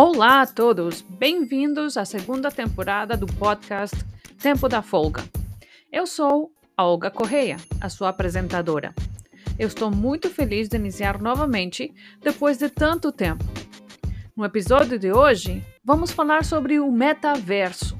Olá a todos, bem-vindos à segunda temporada do podcast Tempo da Folga. Eu sou a Olga Correia, a sua apresentadora. Eu estou muito feliz de iniciar novamente depois de tanto tempo. No episódio de hoje, vamos falar sobre o metaverso.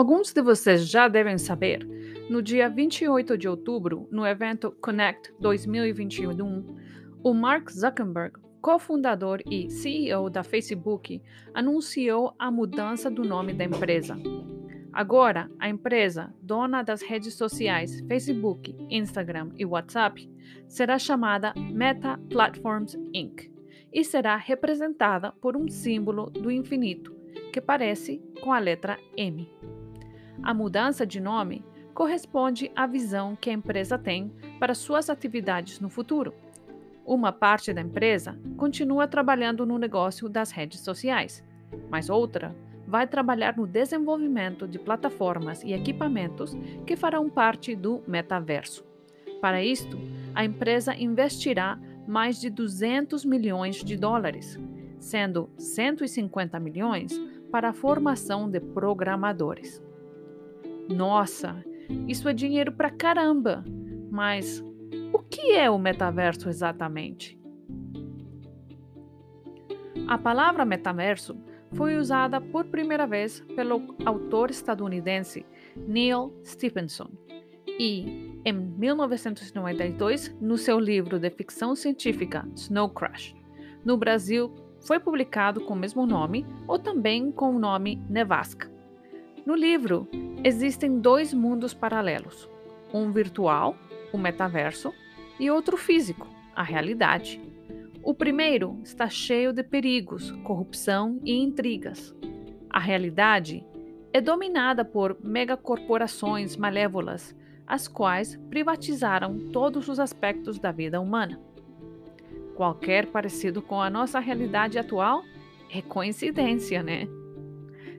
Alguns de vocês já devem saber, no dia 28 de outubro, no evento Connect 2021, o Mark Zuckerberg, cofundador e CEO da Facebook, anunciou a mudança do nome da empresa. Agora, a empresa, dona das redes sociais Facebook, Instagram e WhatsApp, será chamada Meta Platforms Inc. e será representada por um símbolo do infinito que parece com a letra M. A mudança de nome corresponde à visão que a empresa tem para suas atividades no futuro. Uma parte da empresa continua trabalhando no negócio das redes sociais, mas outra vai trabalhar no desenvolvimento de plataformas e equipamentos que farão parte do metaverso. Para isto, a empresa investirá mais de 200 milhões de dólares, sendo 150 milhões para a formação de programadores. Nossa, isso é dinheiro pra caramba! Mas o que é o metaverso exatamente? A palavra metaverso foi usada por primeira vez pelo autor estadunidense Neil Stephenson e, em 1992, no seu livro de ficção científica Snow Crash. No Brasil, foi publicado com o mesmo nome ou também com o nome Nevasca. No livro, existem dois mundos paralelos: um virtual, o metaverso, e outro físico, a realidade. O primeiro está cheio de perigos, corrupção e intrigas. A realidade é dominada por megacorporações malévolas, as quais privatizaram todos os aspectos da vida humana. Qualquer parecido com a nossa realidade atual é coincidência, né?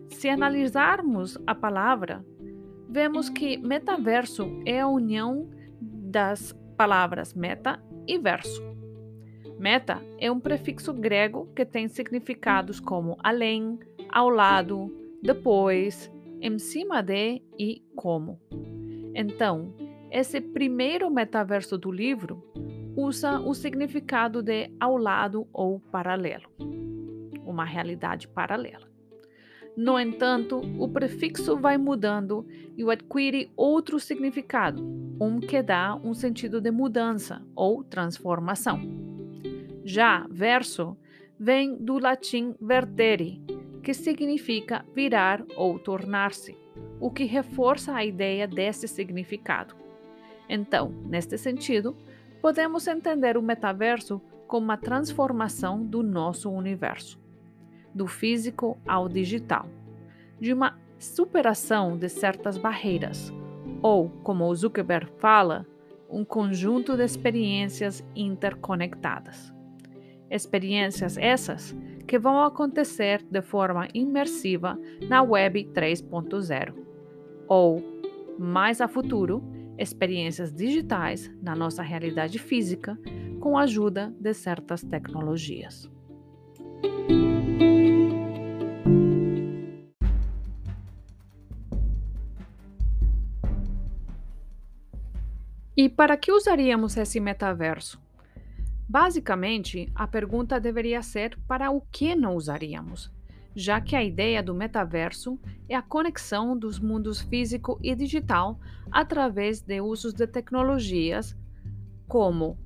Se analisarmos a palavra, vemos que metaverso é a união das palavras meta e verso. Meta é um prefixo grego que tem significados como além, ao lado, depois, em cima de e como. Então, esse primeiro metaverso do livro usa o significado de ao lado ou paralelo, uma realidade paralela. No entanto, o prefixo vai mudando e adquire outro significado, um que dá um sentido de mudança ou transformação. Já verso vem do latim vertere, que significa virar ou tornar-se, o que reforça a ideia desse significado. Então, neste sentido, podemos entender o metaverso como uma transformação do nosso universo, do físico ao digital, de uma superação de certas barreiras, ou, como o Zuckerberg fala, um conjunto de experiências interconectadas. Experiências essas que vão acontecer de forma imersiva na Web 3.0, ou, mais a futuro, experiências digitais na nossa realidade física com a ajuda de certas tecnologias. E para que usaríamos esse metaverso? Basicamente, a pergunta deveria ser para o que não usaríamos, já que a ideia do metaverso é a conexão dos mundos físico e digital através de usos de tecnologias como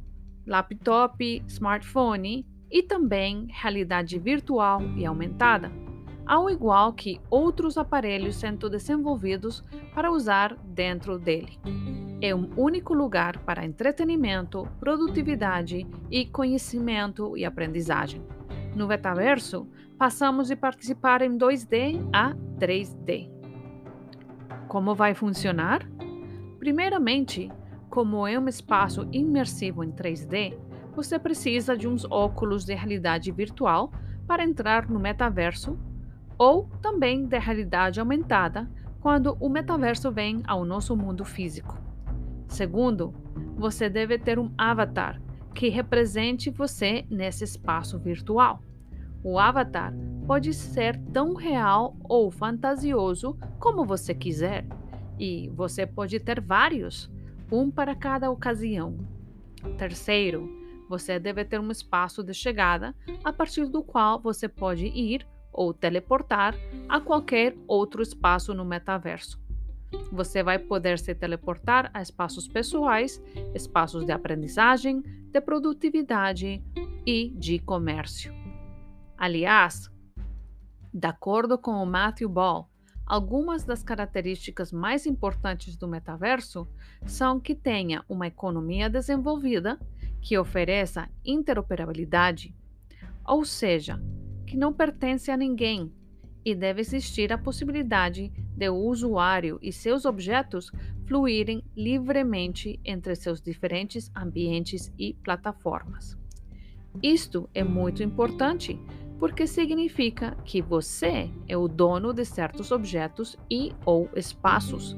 laptop, smartphone e também realidade virtual e aumentada, ao igual que outros aparelhos sendo desenvolvidos para usar dentro dele. É um único lugar para entretenimento, produtividade e conhecimento e aprendizagem. No metaverso, passamos de participar em 2D a 3D. Como vai funcionar? Primeiramente, como é um espaço imersivo em 3D, você precisa de uns óculos de realidade virtual para entrar no metaverso ou também de realidade aumentada quando o metaverso vem ao nosso mundo físico. Segundo, você deve ter um avatar que represente você nesse espaço virtual. O avatar pode ser tão real ou fantasioso como você quiser, e você pode ter vários, um para cada ocasião. Terceiro, você deve ter um espaço de chegada a partir do qual você pode ir ou teleportar a qualquer outro espaço no metaverso. Você vai poder se teleportar a espaços pessoais, espaços de aprendizagem, de produtividade e de comércio. Aliás, de acordo com o Matthew Ball, algumas das características mais importantes do metaverso são que tenha uma economia desenvolvida, que ofereça interoperabilidade, ou seja, que não pertence a ninguém e deve existir a possibilidade de o usuário e seus objetos fluírem livremente entre seus diferentes ambientes e plataformas. Isto é muito importante porque significa que você é o dono de certos objetos e ou espaços,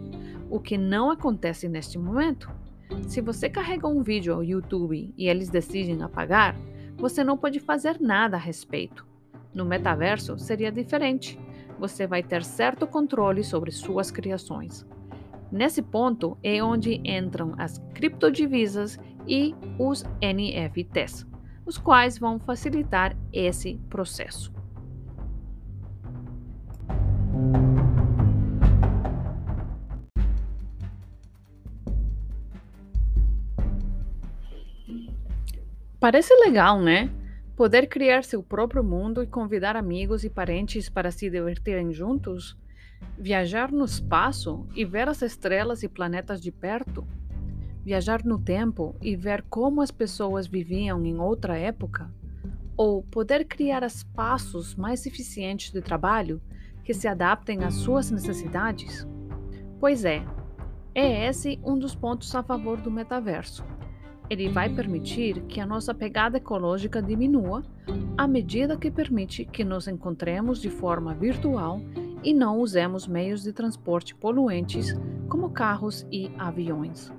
o que não acontece neste momento. Se você carrega um vídeo ao YouTube e eles decidem apagar, você não pode fazer nada a respeito. No metaverso seria diferente. Você vai ter certo controle sobre suas criações. Nesse ponto é onde entram as criptodivisas e os NFTs, os quais vão facilitar esse processo. Parece legal, né? Poder criar seu próprio mundo e convidar amigos e parentes para se divertirem juntos? Viajar no espaço e ver as estrelas e planetas de perto? Viajar no tempo e ver como as pessoas viviam em outra época? Ou poder criar espaços mais eficientes de trabalho que se adaptem às suas necessidades? Pois é, é esse um dos pontos a favor do metaverso ele vai permitir que a nossa pegada ecológica diminua à medida que permite que nos encontremos de forma virtual e não usemos meios de transporte poluentes como carros e aviões.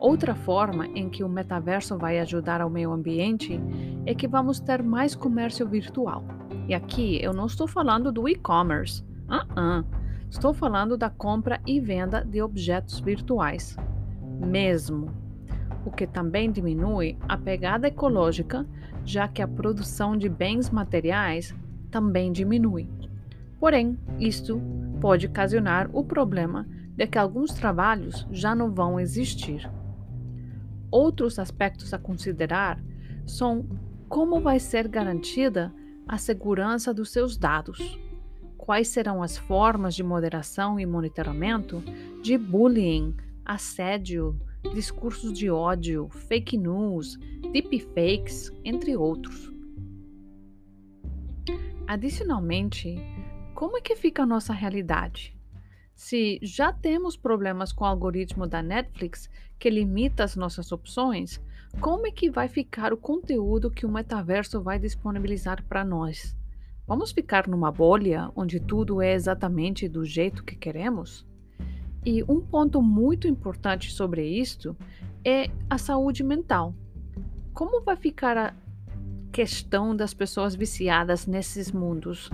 Outra forma em que o metaverso vai ajudar ao meio ambiente é que vamos ter mais comércio virtual. E aqui eu não estou falando do e-commerce, uh -uh. estou falando da compra e venda de objetos virtuais. Mesmo o que também diminui a pegada ecológica, já que a produção de bens materiais também diminui. Porém, isto pode ocasionar o problema de que alguns trabalhos já não vão existir. Outros aspectos a considerar são como vai ser garantida a segurança dos seus dados, quais serão as formas de moderação e monitoramento de bullying, assédio, discursos de ódio, fake news, deepfakes, entre outros. Adicionalmente, como é que fica a nossa realidade? Se já temos problemas com o algoritmo da Netflix que limita as nossas opções, como é que vai ficar o conteúdo que o metaverso vai disponibilizar para nós? Vamos ficar numa bolha onde tudo é exatamente do jeito que queremos? E um ponto muito importante sobre isto é a saúde mental. Como vai ficar a questão das pessoas viciadas nesses mundos?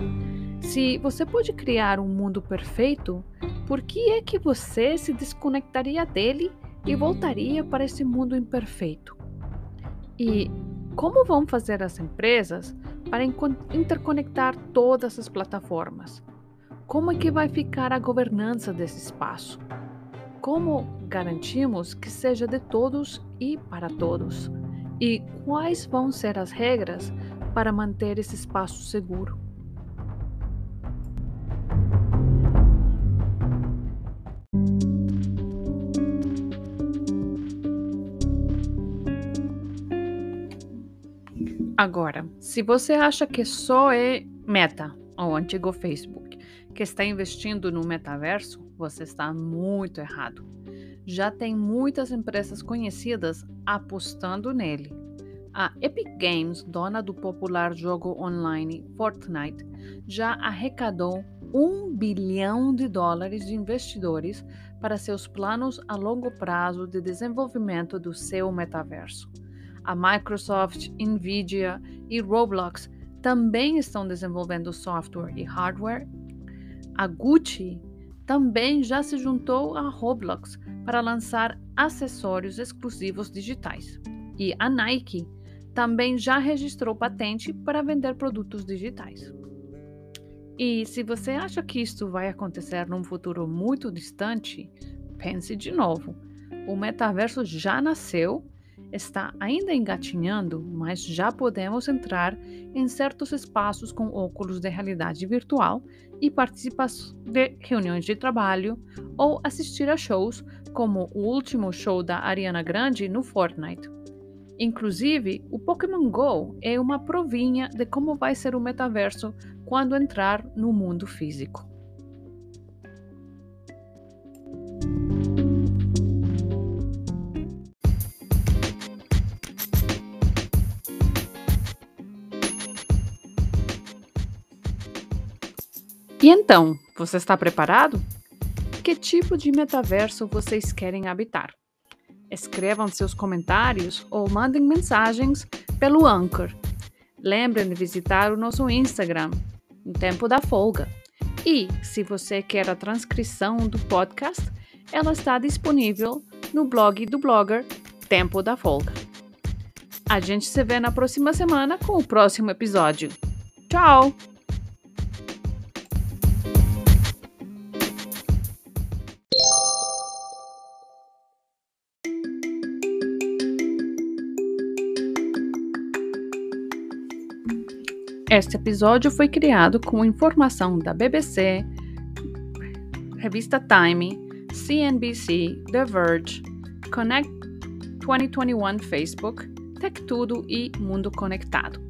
Se você pode criar um mundo perfeito, por que é que você se desconectaria dele e voltaria para esse mundo imperfeito? E como vão fazer as empresas para interconectar todas as plataformas? Como é que vai ficar a governança desse espaço? Como garantimos que seja de todos e para todos? E quais vão ser as regras para manter esse espaço seguro? Agora, se você acha que só é Meta, o antigo Facebook, que está investindo no metaverso, você está muito errado. Já tem muitas empresas conhecidas apostando nele. A Epic Games, dona do popular jogo online Fortnite, já arrecadou um bilhão de dólares de investidores para seus planos a longo prazo de desenvolvimento do seu metaverso. A Microsoft, Nvidia e Roblox também estão desenvolvendo software e hardware. A Gucci também já se juntou a Roblox para lançar acessórios exclusivos digitais. E a Nike também já registrou patente para vender produtos digitais. E se você acha que isto vai acontecer num futuro muito distante, pense de novo. O metaverso já nasceu está ainda engatinhando, mas já podemos entrar em certos espaços com óculos de realidade virtual e participar de reuniões de trabalho ou assistir a shows, como o último show da Ariana Grande no Fortnite. Inclusive, o Pokémon Go é uma provinha de como vai ser o metaverso quando entrar no mundo físico. E então, você está preparado? Que tipo de metaverso vocês querem habitar? Escrevam seus comentários ou mandem mensagens pelo Anchor. Lembrem de visitar o nosso Instagram, Tempo da Folga. E, se você quer a transcrição do podcast, ela está disponível no blog do blogger Tempo da Folga. A gente se vê na próxima semana com o próximo episódio. Tchau! Este episódio foi criado com informação da BBC, revista Time, CNBC, The Verge, Connect 2021 Facebook, Tech Tudo e Mundo Conectado.